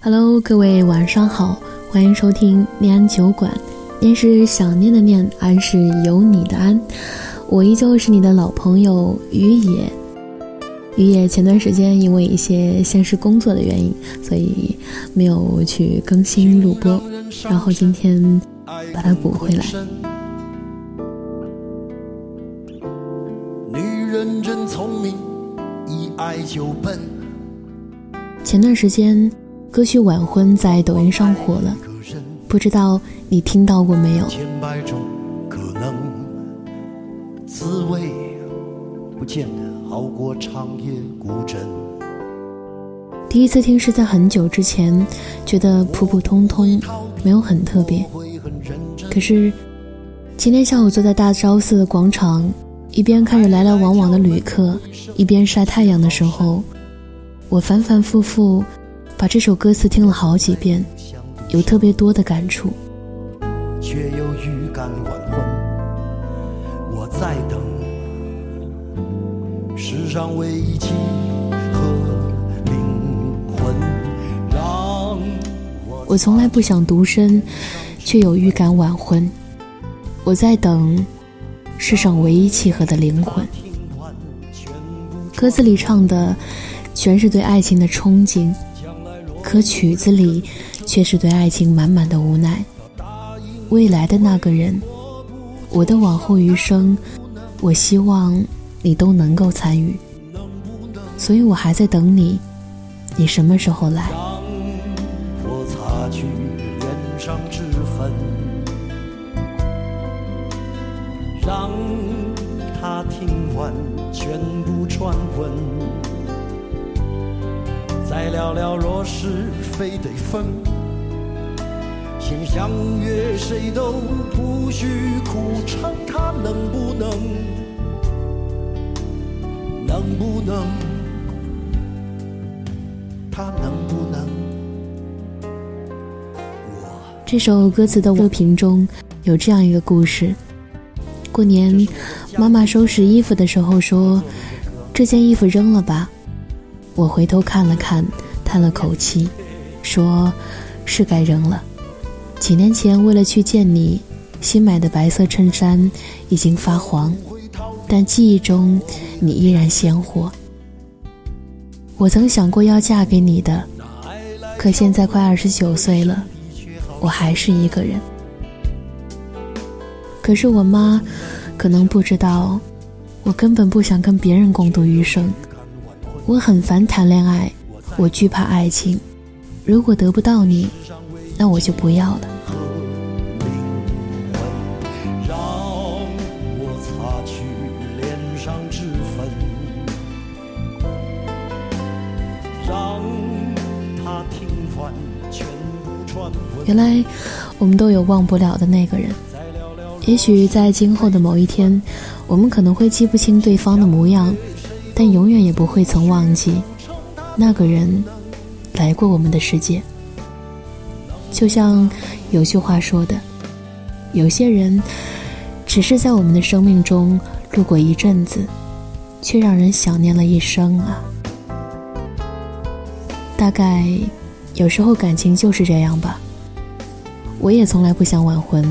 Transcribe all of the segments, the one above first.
Hello，各位晚上好，欢迎收听念安酒馆。念是想念的念，安是有你的安。我依旧是你的老朋友于野。于野前段时间因为一些现实工作的原因，所以没有去更新录播，然后今天把它补回来。女人真聪明，一爱就笨。前段时间。歌曲《晚婚》在抖音上火了，不知道你听到过没有？第一次听是在很久之前，觉得普普通通，没有很特别。可是今天下午坐在大昭寺的广场，一边看着来来往往的旅客，一边晒太阳的时候，我反反复复。把这首歌词听了好几遍，有特别多的感触。却又预感晚婚，我在等世上唯一契合灵魂。让我从来不想独身，却有预感晚婚。我在等世上唯一契合的灵魂。歌词里唱的全是对爱情的憧憬。可曲子里却是对爱情满满的无奈。未来的那个人，我的往后余生，我希望你都能够参与。所以我还在等你，你什么时候来？我擦去脸上脂粉，让他听完全部传闻。再聊聊若是非得分，先相约谁都不许哭，唱他能不能，能不能，他能不能？这首歌词的歌评中有这样一个故事：过年，妈妈收拾衣服的时候说：“这件衣服扔了吧。”我回头看了看，叹了口气，说：“是该扔了。几年前为了去见你，新买的白色衬衫已经发黄，但记忆中你依然鲜活。我曾想过要嫁给你的，可现在快二十九岁了，我还是一个人。可是我妈可能不知道，我根本不想跟别人共度余生。”我很烦谈恋爱，我惧怕爱情。如果得不到你，那我就不要了。原来我们都有忘不了的那个人。也许在今后的某一天，我们可能会记不清对方的模样。但永远也不会曾忘记，那个人来过我们的世界。就像有句话说的，有些人只是在我们的生命中路过一阵子，却让人想念了一生啊。大概有时候感情就是这样吧。我也从来不想晚婚，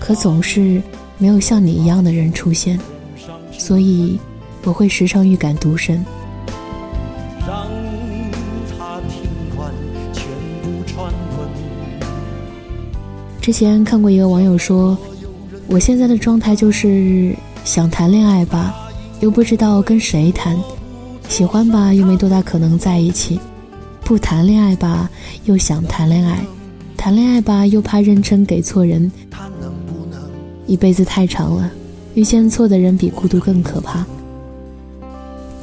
可总是没有像你一样的人出现，所以。我会时常预感独身。之前看过一个网友说，我现在的状态就是想谈恋爱吧，又不知道跟谁谈；喜欢吧，又没多大可能在一起；不谈恋爱吧，又想谈恋爱；谈恋爱吧，又怕认真给错人。一辈子太长了，遇见错的人比孤独更可怕。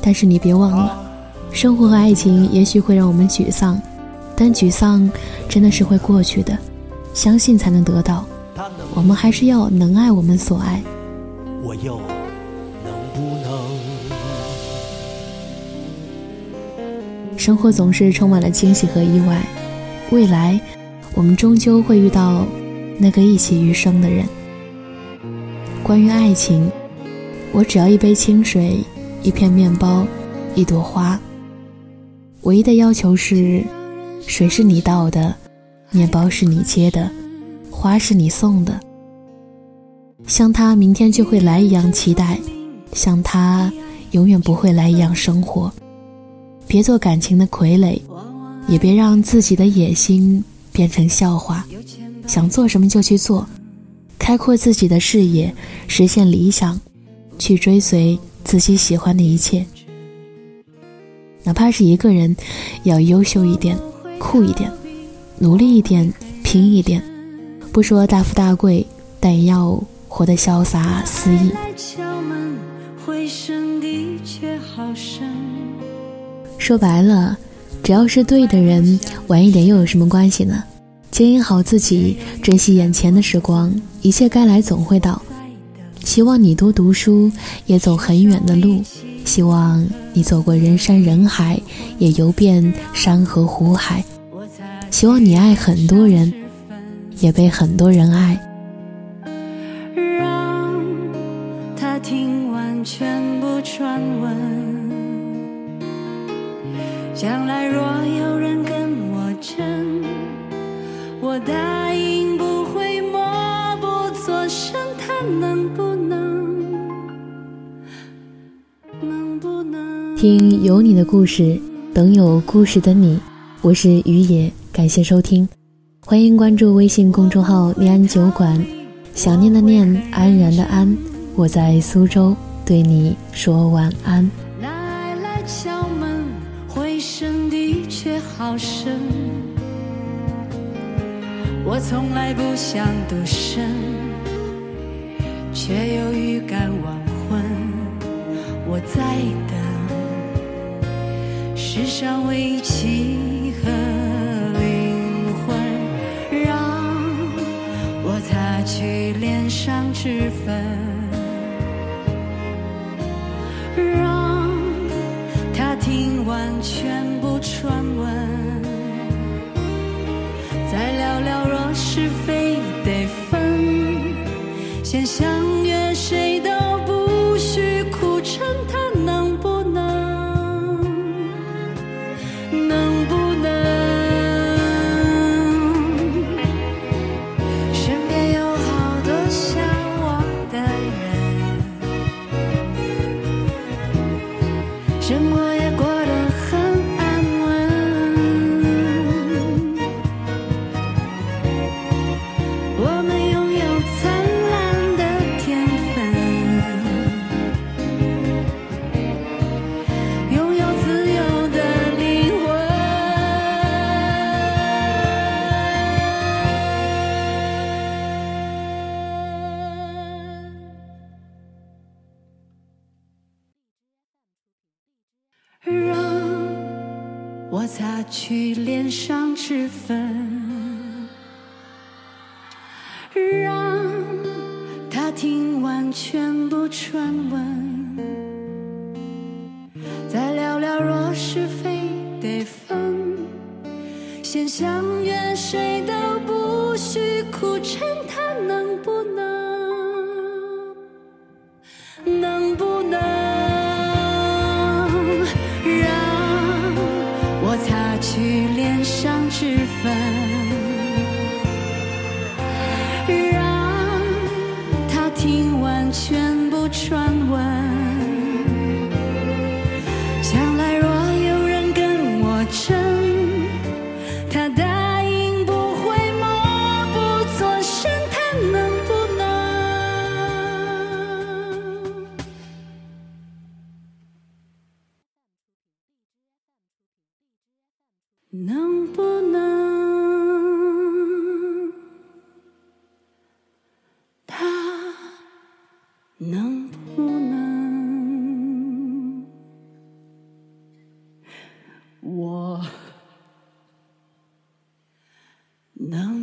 但是你别忘了，生活和爱情也许会让我们沮丧，但沮丧真的是会过去的，相信才能得到。我们还是要能爱我们所爱。我又能不能？生活总是充满了惊喜和意外，未来我们终究会遇到那个一起余生的人。关于爱情，我只要一杯清水。一片面包，一朵花。唯一的要求是，水是你倒的，面包是你切的，花是你送的。像他明天就会来一样期待，像他永远不会来一样生活。别做感情的傀儡，也别让自己的野心变成笑话。想做什么就去做，开阔自己的视野，实现理想，去追随自己喜欢的一切。哪怕是一个人，要优秀一点，酷一点，努力一点，拼一点。不说大富大贵，但也要活得潇洒肆意。说白了，只要是对的人，晚一点又有什么关系呢？经营好自己，珍惜眼前的时光，一切该来总会到。希望你多读书，也走很远的路。希望你走过人山人海，也游遍山河湖海。希望你爱很多人，也被很多人爱。让他听完全部传闻，将来若有人跟我争，我答应听有你的故事，等有故事的你。我是于野。感谢收听，欢迎关注微信公众号“念安酒馆”，想念的念，安然的安，我在苏州对你说晚安。奶奶敲门，回声的确好深，我从来不想独身，却又预感晚婚。我在等世上委屈和灵魂，让我擦去脸上脂粉。我擦去脸上脂粉，让他听完全部传闻，能不能？他能不能？我能。